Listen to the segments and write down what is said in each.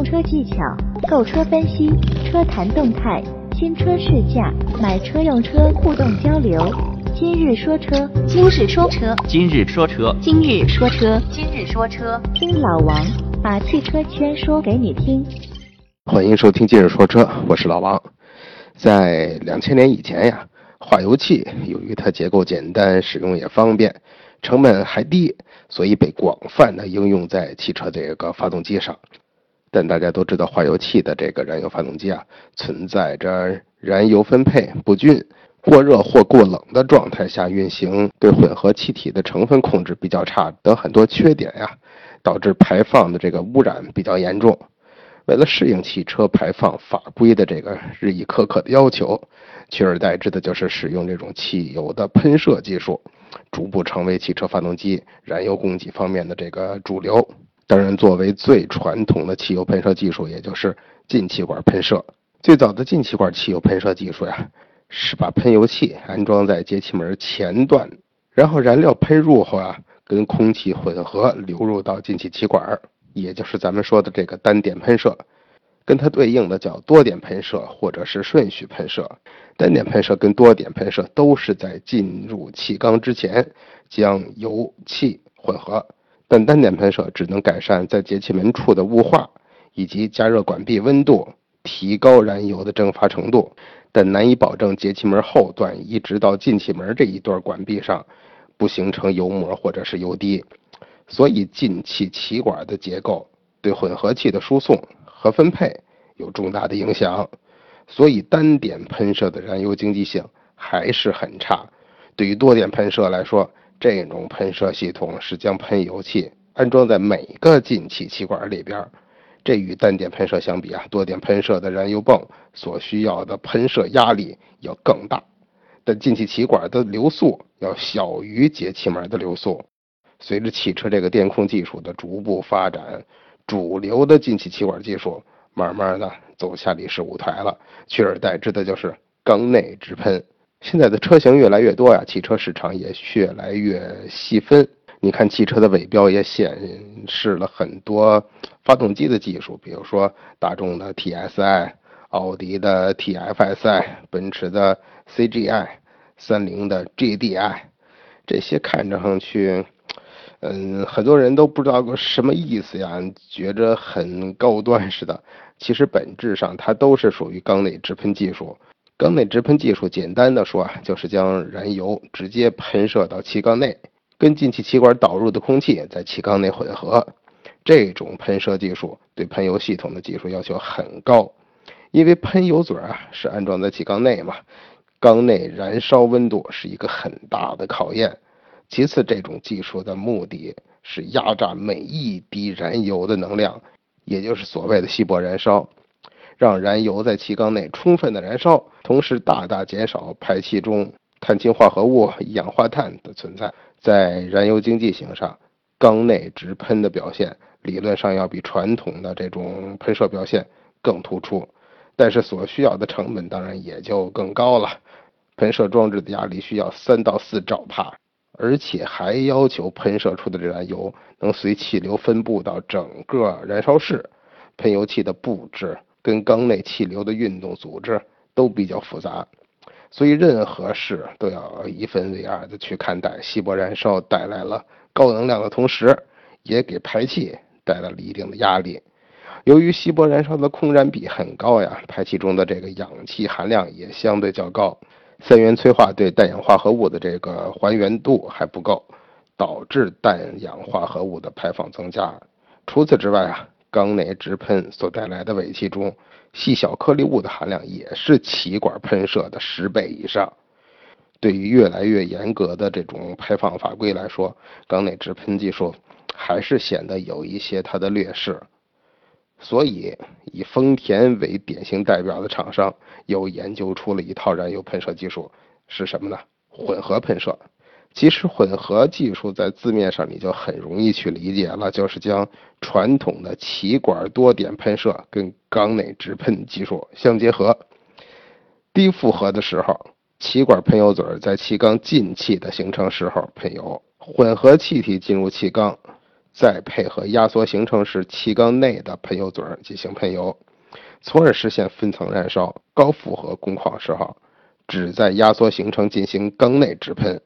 用车技巧、购车分析、车谈动态、新车试驾、买车用车互动交流。今日说车，今日说车，今日说车，今日说车，今日说车，听老王把汽车圈说给你听。欢迎收听今日说车，我是老王。在两千年以前呀，化油器由于它结构简单，使用也方便，成本还低，所以被广泛的应用在汽车这个发动机上。但大家都知道，化油器的这个燃油发动机啊，存在着燃油分配不均、过热或过冷的状态下运行，对混合气体的成分控制比较差等很多缺点呀，导致排放的这个污染比较严重。为了适应汽车排放法规的这个日益苛刻的要求，取而代之的就是使用这种汽油的喷射技术，逐步成为汽车发动机燃油供给方面的这个主流。当然，作为最传统的汽油喷射技术，也就是进气管喷射。最早的进气管汽油喷射技术呀，是把喷油器安装在节气门前段，然后燃料喷入后啊，跟空气混合流入到进气气管，也就是咱们说的这个单点喷射。跟它对应的叫多点喷射或者是顺序喷射。单点喷射跟多点喷射都是在进入气缸之前将油气混合。但单点喷射只能改善在节气门处的雾化，以及加热管壁温度，提高燃油的蒸发程度，但难以保证节气门后段一直到进气门这一段管壁上不形成油膜或者是油滴。所以进气气管的结构对混合气的输送和分配有重大的影响。所以单点喷射的燃油经济性还是很差。对于多点喷射来说，这种喷射系统是将喷油器安装在每个进气气管里边，这与单点喷射相比啊，多点喷射的燃油泵所需要的喷射压力要更大，但进气气管的流速要小于节气门的流速。随着汽车这个电控技术的逐步发展，主流的进气气管技术慢慢的走下历史舞台了，取而代之的就是缸内直喷。现在的车型越来越多呀，汽车市场也越来越细分。你看，汽车的尾标也显示了很多发动机的技术，比如说大众的 TSI、奥迪的 TFSI、奔驰的 CGI、三菱的 GDI，这些看着上去，嗯，很多人都不知道个什么意思呀，觉着很高端似的。其实本质上，它都是属于缸内直喷技术。缸内直喷技术，简单的说啊，就是将燃油直接喷射到气缸内，跟进气气管导入的空气在气缸内混合。这种喷射技术对喷油系统的技术要求很高，因为喷油嘴啊是安装在气缸内嘛，缸内燃烧温度是一个很大的考验。其次，这种技术的目的是压榨每一滴燃油的能量，也就是所谓的稀薄燃烧。让燃油在气缸内充分的燃烧，同时大大减少排气中碳氢化合物、一氧化碳的存在。在燃油经济性上，缸内直喷的表现理论上要比传统的这种喷射表现更突出，但是所需要的成本当然也就更高了。喷射装置的压力需要三到四兆帕，而且还要求喷射出的燃油能随气流分布到整个燃烧室，喷油器的布置。跟缸内气流的运动组织都比较复杂，所以任何事都要一分为二的去看待。稀薄燃烧带来了高能量的同时，也给排气带来了一定的压力。由于稀薄燃烧的空燃比很高呀，排气中的这个氧气含量也相对较高，三元催化对氮氧化合物的这个还原度还不够，导致氮氧化合物的排放增加。除此之外啊。缸内直喷所带来的尾气中细小颗粒物的含量也是气管喷射的十倍以上。对于越来越严格的这种排放法规来说，缸内直喷技术还是显得有一些它的劣势。所以，以丰田为典型代表的厂商又研究出了一套燃油喷射技术，是什么呢？混合喷射。其实混合技术在字面上你就很容易去理解了，就是将传统的气管多点喷射跟缸内直喷技术相结合。低负荷的时候，气管喷油嘴在气缸进气的形成时候喷油，混合气体进入气缸，再配合压缩形成时气缸内的喷油嘴进行喷油，从而实现分层燃烧、高负荷工况时候，只在压缩形成进行缸内直喷。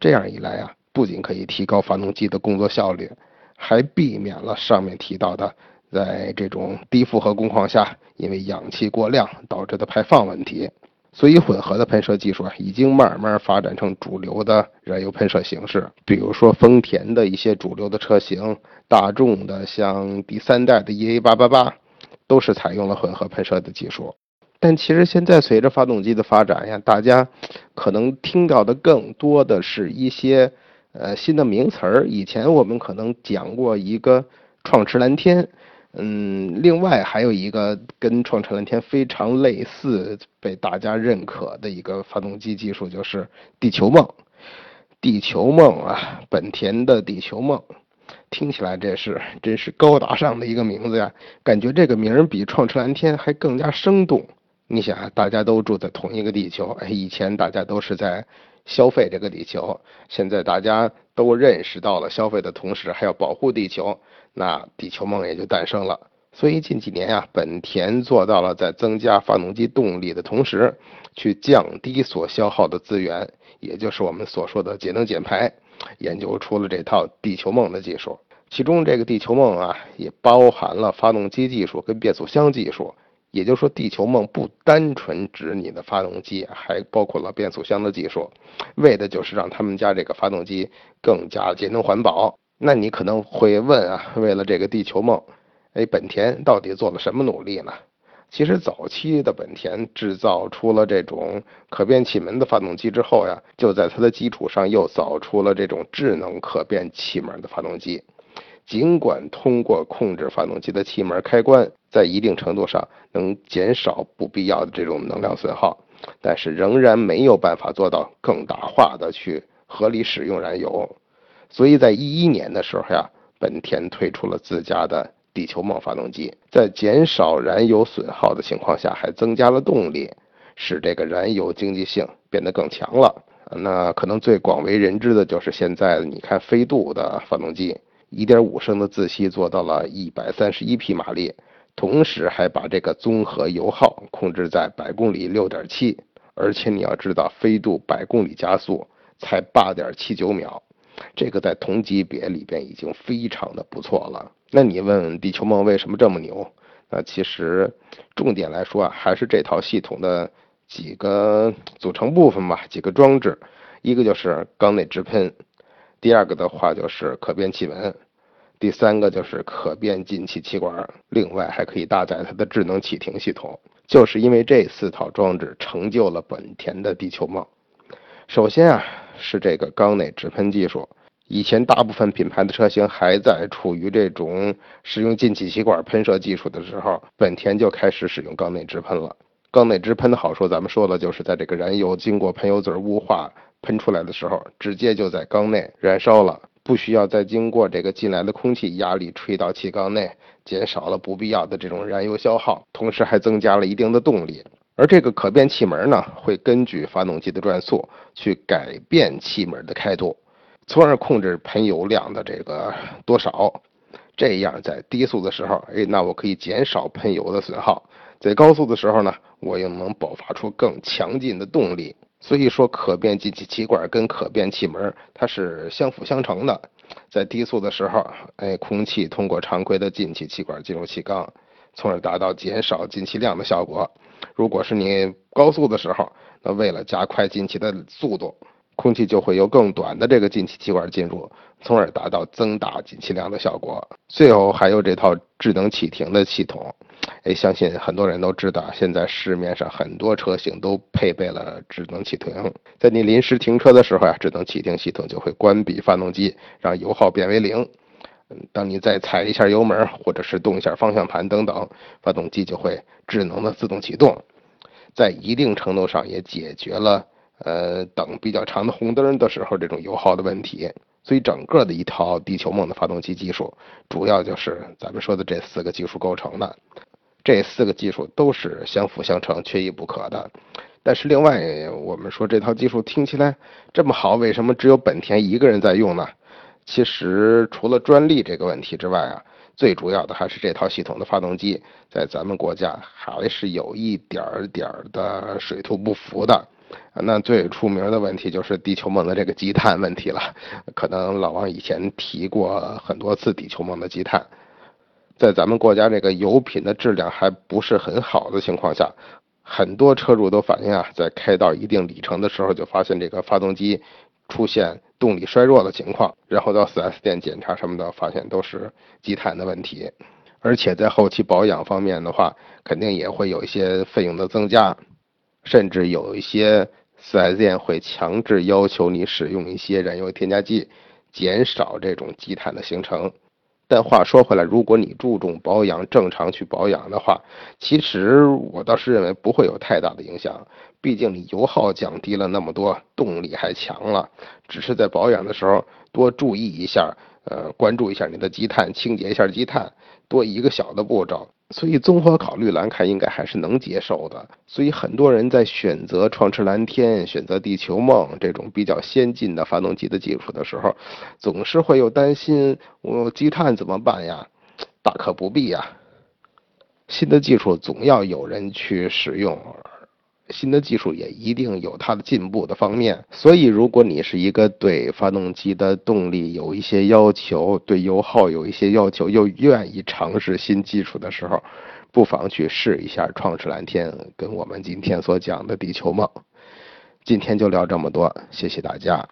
这样一来啊，不仅可以提高发动机的工作效率，还避免了上面提到的在这种低负荷工况下因为氧气过量导致的排放问题。所以，混合的喷射技术啊，已经慢慢发展成主流的燃油喷射形式。比如说，丰田的一些主流的车型，大众的像第三代的 EA888，都是采用了混合喷射的技术。但其实现在随着发动机的发展呀，大家可能听到的更多的是一些呃新的名词儿。以前我们可能讲过一个创驰蓝天。嗯，另外还有一个跟创驰蓝天非常类似、被大家认可的一个发动机技术，就是地球梦。地球梦啊，本田的地球梦，听起来这是真是高大上的一个名字呀，感觉这个名儿比创驰蓝天还更加生动。你想啊，大家都住在同一个地球，哎，以前大家都是在消费这个地球，现在大家都认识到了消费的同时还要保护地球。那地球梦也就诞生了。所以近几年呀，本田做到了在增加发动机动力的同时，去降低所消耗的资源，也就是我们所说的节能减排，研究出了这套地球梦的技术。其中这个地球梦啊，也包含了发动机技术跟变速箱技术。也就是说，地球梦不单纯指你的发动机，还包括了变速箱的技术，为的就是让他们家这个发动机更加节能环保。那你可能会问啊，为了这个地球梦，哎，本田到底做了什么努力呢？其实早期的本田制造出了这种可变气门的发动机之后呀，就在它的基础上又造出了这种智能可变气门的发动机。尽管通过控制发动机的气门开关，在一定程度上能减少不必要的这种能量损耗，但是仍然没有办法做到更大化的去合理使用燃油。所以在一一年的时候呀，本田推出了自家的地球梦发动机，在减少燃油损耗的情况下，还增加了动力，使这个燃油经济性变得更强了。那可能最广为人知的就是现在你看飞度的发动机，1.5升的自吸做到了131匹马力，同时还把这个综合油耗控制在百公里6.7，而且你要知道飞度百公里加速才8.79秒。这个在同级别里边已经非常的不错了。那你问地球梦为什么这么牛？那其实重点来说啊，还是这套系统的几个组成部分吧，几个装置。一个就是缸内直喷，第二个的话就是可变气门，第三个就是可变进气气管，另外还可以搭载它的智能启停系统。就是因为这四套装置成就了本田的地球梦。首先啊。是这个缸内直喷技术。以前大部分品牌的车型还在处于这种使用进气气管喷射技术的时候，本田就开始使用缸内直喷了。缸内直喷的好处，咱们说了，就是在这个燃油经过喷油嘴雾化喷出来的时候，直接就在缸内燃烧了，不需要再经过这个进来的空气压力吹到气缸内，减少了不必要的这种燃油消耗，同时还增加了一定的动力。而这个可变气门呢，会根据发动机的转速去改变气门的开度，从而控制喷油量的这个多少。这样在低速的时候，哎，那我可以减少喷油的损耗；在高速的时候呢，我又能爆发出更强劲的动力。所以说，可变进气气管跟可变气门它是相辅相成的。在低速的时候，哎，空气通过常规的进气气管进入气缸，从而达到减少进气量的效果。如果是你高速的时候，那为了加快进气的速度，空气就会由更短的这个进气气管进入，从而达到增大进气量的效果。最后还有这套智能启停的系统，哎，相信很多人都知道，现在市面上很多车型都配备了智能启停。在你临时停车的时候呀，智能启停系统就会关闭发动机，让油耗变为零。当你再踩一下油门，或者是动一下方向盘等等，发动机就会智能的自动启动，在一定程度上也解决了呃等比较长的红灯的时候这种油耗的问题。所以整个的一套地球梦的发动机技术，主要就是咱们说的这四个技术构成的。这四个技术都是相辅相成、缺一不可的。但是另外，我们说这套技术听起来这么好，为什么只有本田一个人在用呢？其实除了专利这个问题之外啊，最主要的还是这套系统的发动机在咱们国家还是有一点点的水土不服的。那最出名的问题就是地球梦的这个积碳问题了。可能老王以前提过很多次地球梦的积碳，在咱们国家这个油品的质量还不是很好的情况下，很多车主都反映啊，在开到一定里程的时候就发现这个发动机出现动力衰弱的情况，然后到 4S 店检查什么的，发现都是积碳的问题。而且在后期保养方面的话，肯定也会有一些费用的增加。甚至有一些 4S 店会强制要求你使用一些燃油添加剂，减少这种积碳的形成。但话说回来，如果你注重保养，正常去保养的话，其实我倒是认为不会有太大的影响。毕竟你油耗降低了那么多，动力还强了，只是在保养的时候多注意一下，呃，关注一下你的积碳，清洁一下积碳，多一个小的步骤。所以综合考虑蓝开，应该还是能接受的。所以很多人在选择创驰蓝天、选择地球梦这种比较先进的发动机的技术的时候，总是会有担心：我积碳怎么办呀？大可不必呀。新的技术总要有人去使用。新的技术也一定有它的进步的方面，所以如果你是一个对发动机的动力有一些要求，对油耗有一些要求，又愿意尝试新技术的时候，不妨去试一下创驰蓝天跟我们今天所讲的地球梦。今天就聊这么多，谢谢大家。